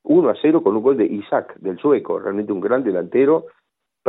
1 a 0 con un gol de Isaac, del sueco, realmente un gran delantero,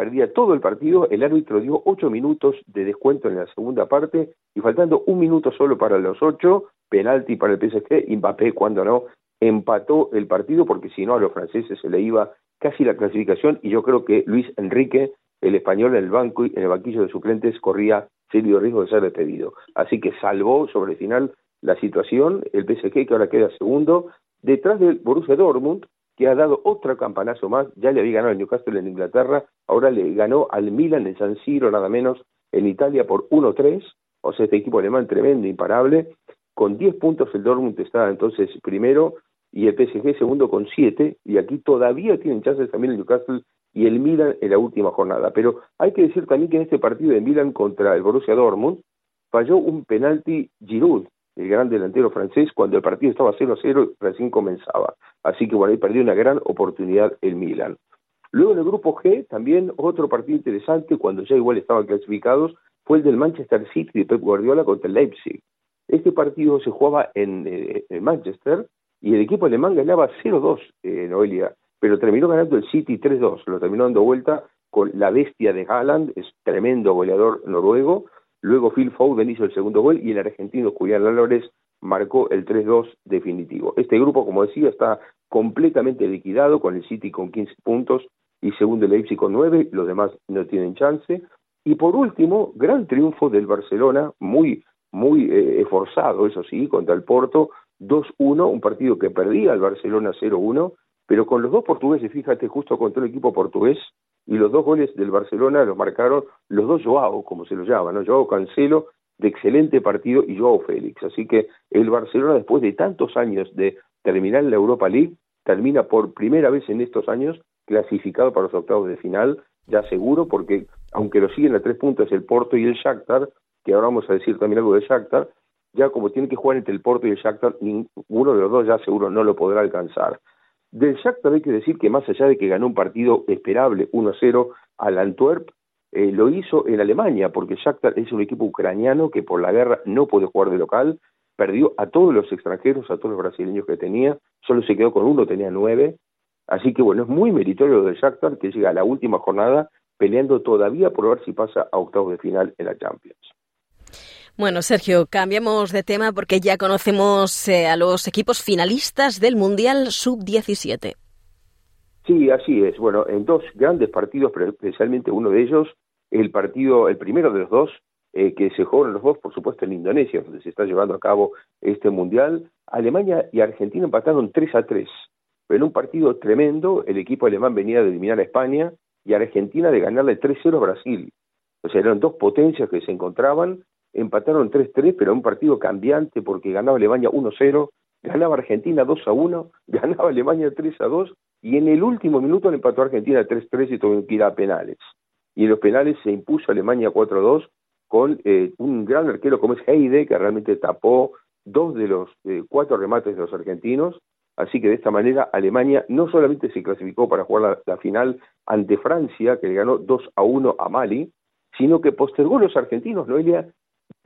perdía todo el partido, el árbitro dio ocho minutos de descuento en la segunda parte y faltando un minuto solo para los ocho, penalti para el PSG, Mbappé cuando no, empató el partido porque si no a los franceses se le iba casi la clasificación y yo creo que Luis Enrique, el español en el banco en el banquillo de suplentes corría serio riesgo de ser despedido. Así que salvó sobre el final la situación el PSG que ahora queda segundo detrás del Borussia Dortmund que ha dado otro campanazo más, ya le había ganado al Newcastle en Inglaterra, ahora le ganó al Milan en San Siro, nada menos, en Italia por 1-3, o sea, este equipo alemán tremendo, imparable, con 10 puntos el Dortmund está entonces primero y el PSG segundo con 7, y aquí todavía tienen chances también el Newcastle y el Milan en la última jornada. Pero hay que decir también que en este partido de Milan contra el Borussia Dortmund falló un penalti Giroud, el gran delantero francés, cuando el partido estaba 0-0 recién comenzaba. Así que bueno, ahí perdió una gran oportunidad el Milan. Luego en el grupo G, también otro partido interesante, cuando ya igual estaban clasificados, fue el del Manchester City de Pep Guardiola contra el Leipzig. Este partido se jugaba en, eh, Manchester y el equipo alemán ganaba 0-2 en Noelia, pero terminó ganando el City 3-2, lo terminó dando vuelta con la bestia de Haaland, es tremendo goleador noruego. Luego Phil Foden hizo el segundo gol y el argentino Julián Álvarez marcó el 3-2 definitivo. Este grupo, como decía, está completamente liquidado con el City con 15 puntos y segundo el Leipzig con 9, los demás no tienen chance. Y por último, gran triunfo del Barcelona, muy, muy eh, esforzado, eso sí, contra el Porto, 2-1, un partido que perdía el Barcelona 0-1, pero con los dos portugueses, fíjate, justo contra el equipo portugués, y los dos goles del Barcelona los marcaron los dos Joao, como se los llama, ¿no? Joao Cancelo, de excelente partido, y Joao Félix. Así que el Barcelona, después de tantos años de terminar la Europa League, termina por primera vez en estos años clasificado para los octavos de final, ya seguro, porque aunque lo siguen a tres puntos el Porto y el Shakhtar, que ahora vamos a decir también algo de Shakhtar, ya como tienen que jugar entre el Porto y el Shakhtar, ninguno de los dos ya seguro no lo podrá alcanzar. Del Shakhtar hay que decir que más allá de que ganó un partido esperable 1-0 al Antwerp, eh, lo hizo en Alemania, porque Shakhtar es un equipo ucraniano que por la guerra no puede jugar de local, perdió a todos los extranjeros, a todos los brasileños que tenía, solo se quedó con uno, tenía nueve, así que bueno, es muy meritorio del Shakhtar que llega a la última jornada peleando todavía por ver si pasa a octavos de final en la Champions. Bueno, Sergio, cambiamos de tema porque ya conocemos eh, a los equipos finalistas del Mundial Sub-17. Sí, así es. Bueno, en dos grandes partidos, pero especialmente uno de ellos, el partido, el primero de los dos, eh, que se jugaron los dos, por supuesto, en Indonesia, donde se está llevando a cabo este mundial. Alemania y Argentina empataron 3 a 3. Pero en un partido tremendo, el equipo alemán venía de eliminar a España y Argentina de ganarle 3-0 a Brasil. O sea, eran dos potencias que se encontraban empataron 3-3, pero un partido cambiante porque ganaba Alemania 1-0, ganaba Argentina 2-1, ganaba Alemania 3-2 y en el último minuto le empató a Argentina 3-3 y tuvo que ir a penales. Y en los penales se impuso Alemania 4-2 con eh, un gran arquero como es Heide, que realmente tapó dos de los eh, cuatro remates de los argentinos. Así que de esta manera Alemania no solamente se clasificó para jugar la, final ante Francia, que le ganó 2 1 a Mali, sino que postergó a los argentinos, Noelia,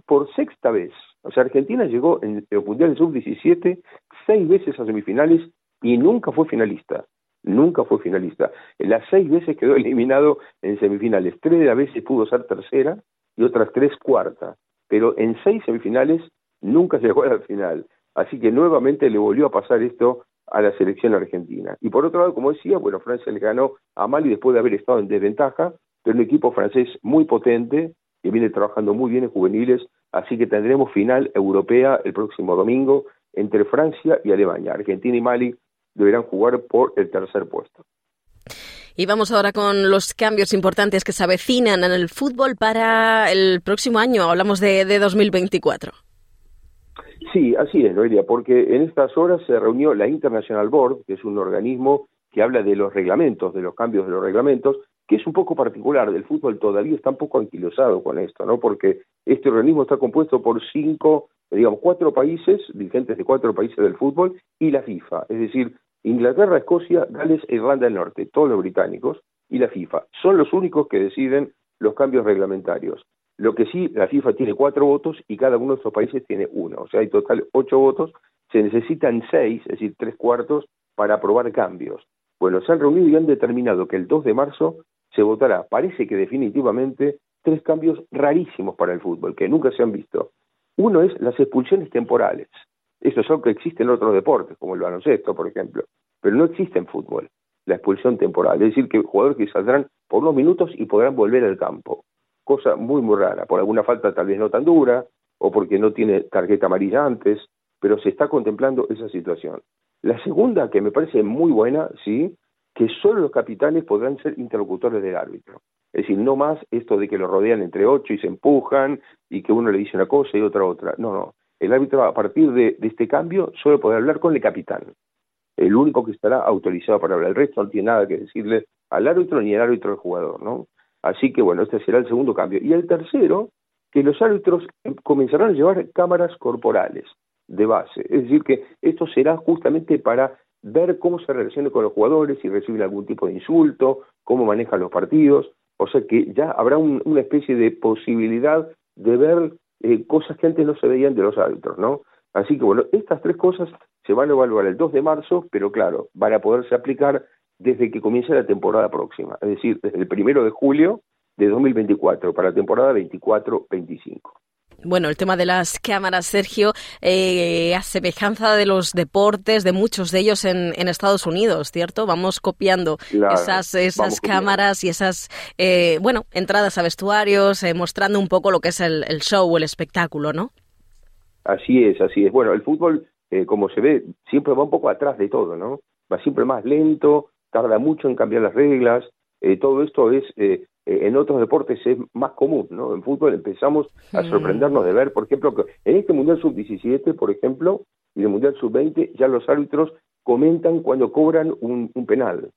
por sexta vez. O sea, Argentina llegó en el Mundial de Sub-17 seis veces a semifinales y nunca fue finalista. Nunca fue finalista. Las seis veces quedó eliminado en semifinales. Tres de las veces pudo ser tercera y otras tres cuarta. Pero en seis semifinales nunca llegó a la final. Así que nuevamente le volvió a pasar esto a la selección argentina. Y por otro lado, como decía, bueno, Francia le ganó a Mali después de haber estado en desventaja, pero un equipo francés muy potente, que viene trabajando muy bien en juveniles, así que tendremos final europea el próximo domingo entre Francia y Alemania. Argentina y Mali deberán jugar por el tercer puesto. Y vamos ahora con los cambios importantes que se avecinan en el fútbol para el próximo año. Hablamos de, de 2024. Sí, así es, Noelia, porque en estas horas se reunió la International Board, que es un organismo que habla de los reglamentos, de los cambios de los reglamentos, que es un poco particular del fútbol, todavía está un poco anquilosado con esto, ¿no? Porque este organismo está compuesto por cinco, digamos, cuatro países, dirigentes de cuatro países del fútbol, y la FIFA, es decir, Inglaterra, Escocia, Gales e Irlanda del Norte, todos los británicos, y la FIFA. Son los únicos que deciden los cambios reglamentarios. Lo que sí, la FIFA tiene cuatro votos y cada uno de estos países tiene uno. O sea, hay total ocho votos. Se necesitan seis, es decir, tres cuartos, para aprobar cambios. Bueno, se han reunido y han determinado que el 2 de marzo se votará, parece que definitivamente, tres cambios rarísimos para el fútbol, que nunca se han visto. Uno es las expulsiones temporales. Eso es algo que existe en otros deportes, como el baloncesto, por ejemplo, pero no existe en fútbol la expulsión temporal. Es decir, que jugadores que saldrán por unos minutos y podrán volver al campo. Cosa muy, muy rara, por alguna falta tal vez no tan dura, o porque no tiene tarjeta amarilla antes, pero se está contemplando esa situación. La segunda, que me parece muy buena, sí, que solo los capitanes podrán ser interlocutores del árbitro. Es decir, no más esto de que lo rodean entre ocho y se empujan y que uno le dice una cosa y otra otra. No, no. El árbitro a partir de, este cambio solo podrá hablar con el capitán. El único que estará autorizado para hablar. El resto no tiene nada que decirle al árbitro ni al árbitro al jugador, ¿no? Así que bueno, este será el segundo cambio. Y el tercero, que los árbitros comenzarán a llevar cámaras corporales de base. Es decir, que esto será justamente para ver cómo se relaciona con los jugadores, si reciben algún tipo de insulto, cómo manejan los partidos, o sea que ya habrá una especie de posibilidad de ver eh, cosas que antes no se veían de los árbitros, ¿no? Así que bueno, estas tres cosas se van a evaluar el 2 de marzo, pero claro, van a poderse aplicar desde que comience la temporada próxima, es decir, desde el primero de julio de 2024 para la temporada 24-25. Bueno, el tema de las cámaras, Sergio, eh, a semejanza de los deportes, de muchos de ellos en, Estados Unidos, ¿cierto? Vamos copiando esas, esas cámaras y esas, eh, bueno, entradas a vestuarios, eh, mostrando un poco lo que es el, el show, el espectáculo, ¿no? Así es, así es. Bueno, el fútbol, eh, como se ve, siempre va un poco atrás de todo, ¿no? Va siempre más lento, tarda mucho en cambiar las reglas, todo esto es eh, en otros deportes es más común, ¿no? En fútbol empezamos a sorprendernos de ver, por ejemplo, que en este Mundial Sub-17, por ejemplo, y en el Mundial Sub-20, ya los árbitros comentan cuando cobran un, penal.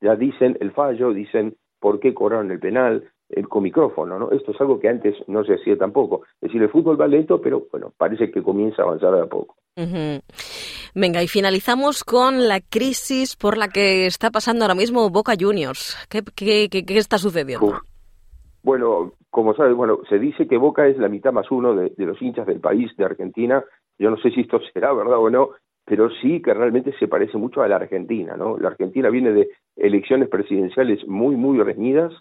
Ya dicen el fallo, dicen por qué cobraron el penal, el, con micrófono, ¿no? Esto es algo que antes no se hacía tampoco. Es decir, el fútbol va lento, pero bueno, parece que comienza a avanzar de a poco. Venga, y finalizamos con la crisis por la que está pasando ahora mismo Boca Juniors. ¿Qué, qué, qué, está sucediendo? Bueno, como sabes, bueno, se dice que Boca es la mitad más uno de, los hinchas del país, de Argentina. Yo no sé si esto será verdad o no, pero sí que realmente se parece mucho a la Argentina, ¿no? La Argentina viene de elecciones presidenciales muy, muy reñidas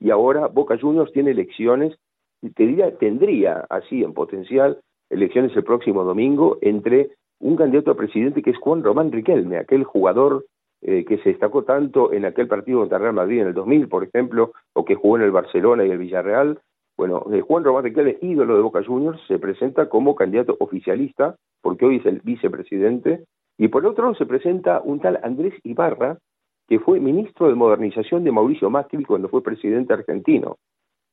y ahora Boca Juniors tiene elecciones, te diría, tendría así en potencial elecciones el próximo domingo entre un candidato a presidente que es Juan Román Riquelme, aquel jugador eh, que se destacó tanto en aquel partido contra Real Madrid en el 2000, por ejemplo, o que jugó en el Barcelona y el Villarreal. Bueno, eh, Juan Román Riquelme, ídolo de Boca Juniors, se presenta como candidato oficialista, porque hoy es el vicepresidente, y por otro se presenta un tal Andrés Ibarra, que fue ministro de modernización de Mauricio Macri cuando fue presidente argentino.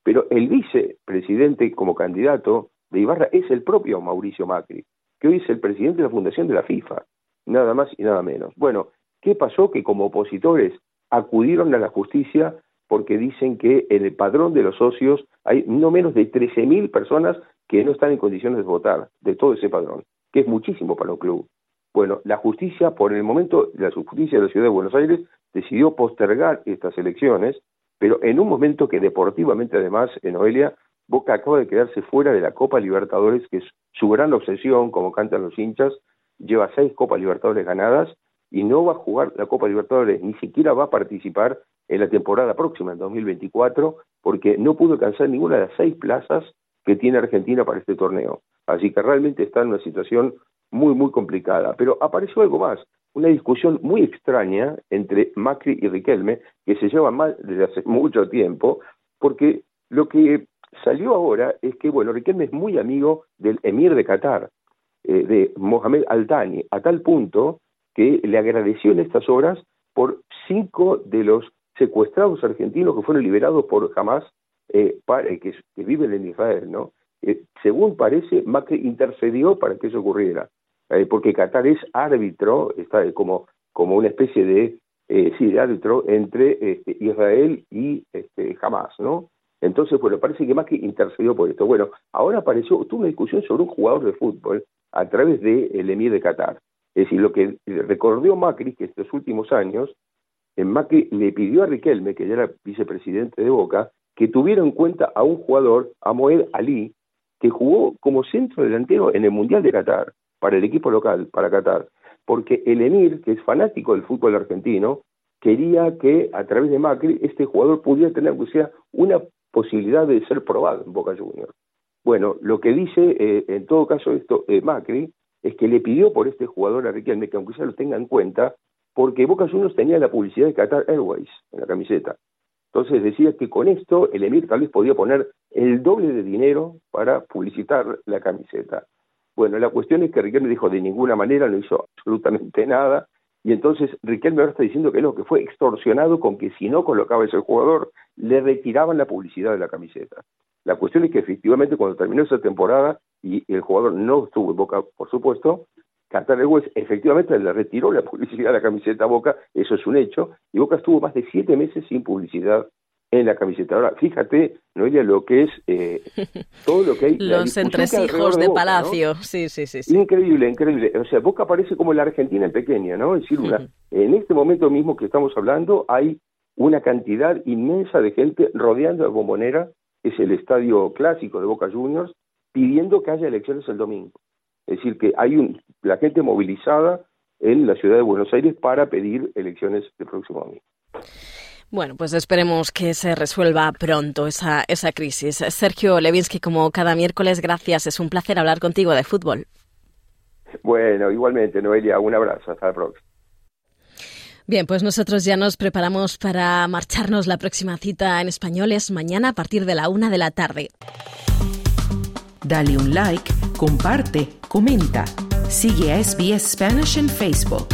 Pero el vicepresidente como candidato de Ibarra es el propio Mauricio Macri, que hoy es el presidente de la fundación de la FIFA, nada más y nada menos. Bueno, ¿qué pasó? Que como opositores acudieron a la justicia porque dicen que en el padrón de los socios hay no menos de 13.000 personas que no están en condiciones de votar de todo ese padrón, que es muchísimo para un club. Bueno, la justicia, por el momento, la justicia de la Ciudad de Buenos Aires decidió postergar estas elecciones, pero en un momento que deportivamente además, en Noelia, Boca acaba de quedarse fuera de la Copa Libertadores, que es su gran obsesión, como cantan los hinchas, lleva seis Copas Libertadores ganadas y no va a jugar la Copa Libertadores, ni siquiera va a participar en la temporada próxima, en 2024, porque no pudo alcanzar ninguna de las seis plazas que tiene Argentina para este torneo. Así que realmente está en una situación muy, muy complicada. Pero apareció algo más, una discusión muy extraña entre Macri y Riquelme, que se lleva mal desde hace mucho tiempo, porque lo que salió ahora es que, bueno, Riquelme es muy amigo del emir de Qatar, eh, de Mohamed Al-Thani, a tal punto que le agradeció en estas horas por cinco de los secuestrados argentinos que fueron liberados por Hamas, eh, eh que, viven en Israel, ¿no? Según parece, Macri intercedió para que eso ocurriera, porque Qatar es árbitro, está como, como una especie de, sí, de árbitro entre este, Israel y este, Hamas, ¿no? Entonces, bueno, parece que Macri intercedió por esto. Bueno, ahora apareció, tuvo una discusión sobre un jugador de fútbol a través del el emir de Qatar. Es decir, lo que recordó Macri, que estos últimos años, en Macri le pidió a Riquelme, que ya era vicepresidente de Boca, que tuviera en cuenta a un jugador, a Moed Ali, que jugó como centro delantero en el Mundial de Qatar, para el equipo local, para Qatar. Porque el emir, que es fanático del fútbol argentino, quería que a través de Macri este jugador pudiera tener, o sea, una posibilidad de ser probado en Boca Juniors. Bueno, lo que dice eh, en todo caso esto eh, Macri es que le pidió por este jugador a Riquelme que aunque sea lo tenga en cuenta, porque Boca Juniors tenía la publicidad de Qatar Airways en la camiseta. Entonces decía que con esto el Emir tal vez podía poner el doble de dinero para publicitar la camiseta. Bueno, la cuestión es que Riquelme dijo de ninguna manera, no hizo absolutamente nada, y entonces Riquelme ahora está diciendo que no, que fue extorsionado con que si no colocaba ese jugador, le retiraban la publicidad de la camiseta. La cuestión es que efectivamente cuando terminó esa temporada y el jugador no estuvo en Boca, por supuesto, Qatar Airways efectivamente le retiró la publicidad de la camiseta a Boca, eso es un hecho, y Boca estuvo más de siete meses sin publicidad en la camiseta. Ahora, fíjate, Noelia, lo que es eh, todo lo que hay. Los entresijos de, Palacio, sí, sí, sí, Increíble, increíble. O sea, Boca parece como la Argentina en pequeña, ¿no? Es decir, una, en este momento mismo que estamos hablando, hay una cantidad inmensa de gente rodeando a Bombonera, que es el estadio clásico de Boca Juniors, pidiendo que haya elecciones el domingo. Es decir, que hay un, la gente movilizada en la ciudad de Buenos Aires para pedir elecciones el próximo domingo. Bueno, pues esperemos que se resuelva pronto esa, esa crisis. Sergio Levinsky, como cada miércoles, gracias. Es un placer hablar contigo de fútbol. Bueno, igualmente, Noelia, un abrazo. Hasta la próxima. Bien, pues nosotros ya nos preparamos para marcharnos. La próxima cita en español es mañana a partir de la una de la tarde. Dale un like, comparte, comenta. Sigue a SBS Spanish en Facebook.